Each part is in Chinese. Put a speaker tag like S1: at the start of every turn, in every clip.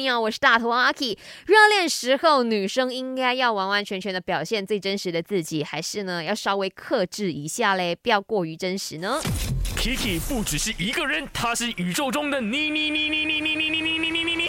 S1: 你好，我是大头阿 K。热恋时候，女生应该要完完全全的表现最真实的自己，还是呢要稍微克制一下嘞，不要过于真实呢
S2: ？Kiki 不只是一个人，他是宇宙中的你你你你你你你你你你你你你。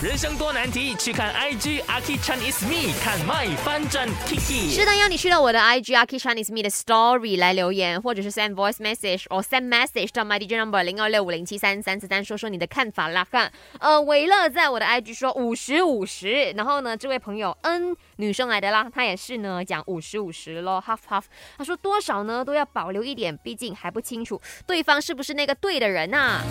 S2: 人生多难题，去看 IG Aki Chinese Me，看 My 翻转 Kiki。
S1: 是的，要你去到我的 IG Aki Chinese Me 的 Story 来留言，或者是 send voice message or send message 到 My DJ number 零二六五零七三三四三，说说你的看法啦。看，呃，维乐在我的 IG 说五十五十，然后呢，这位朋友 N 女生来的啦，她也是呢讲五十五十咯，half half。她说多少呢都要保留一点，毕竟还不清楚对方是不是那个对的人呐。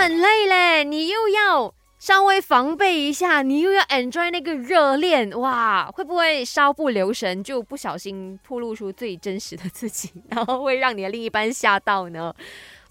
S1: 很累嘞，你又要稍微防备一下，你又要 enjoy 那个热恋，哇，会不会稍不留神就不小心透露出最真实的自己，然后会让你的另一半吓到呢？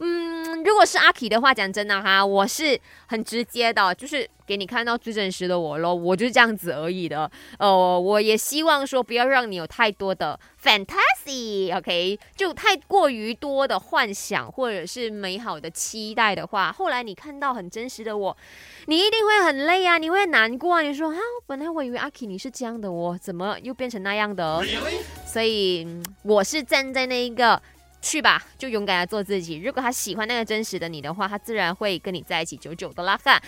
S1: 嗯，如果是阿 K 的话，讲真的哈，我是很直接的，就是给你看到最真实的我咯，我就是这样子而已的。呃，我也希望说不要让你有太多的 fantasy，OK，就太过于多的幻想或者是美好的期待的话，后来你看到很真实的我，你一定会很累啊，你会难过啊，你说啊，本来我以为阿 K 你是这样的，我怎么又变成那样的？所以我是站在那一个。去吧，就勇敢的做自己。如果他喜欢那个真实的你的话，他自然会跟你在一起久久的啦哈。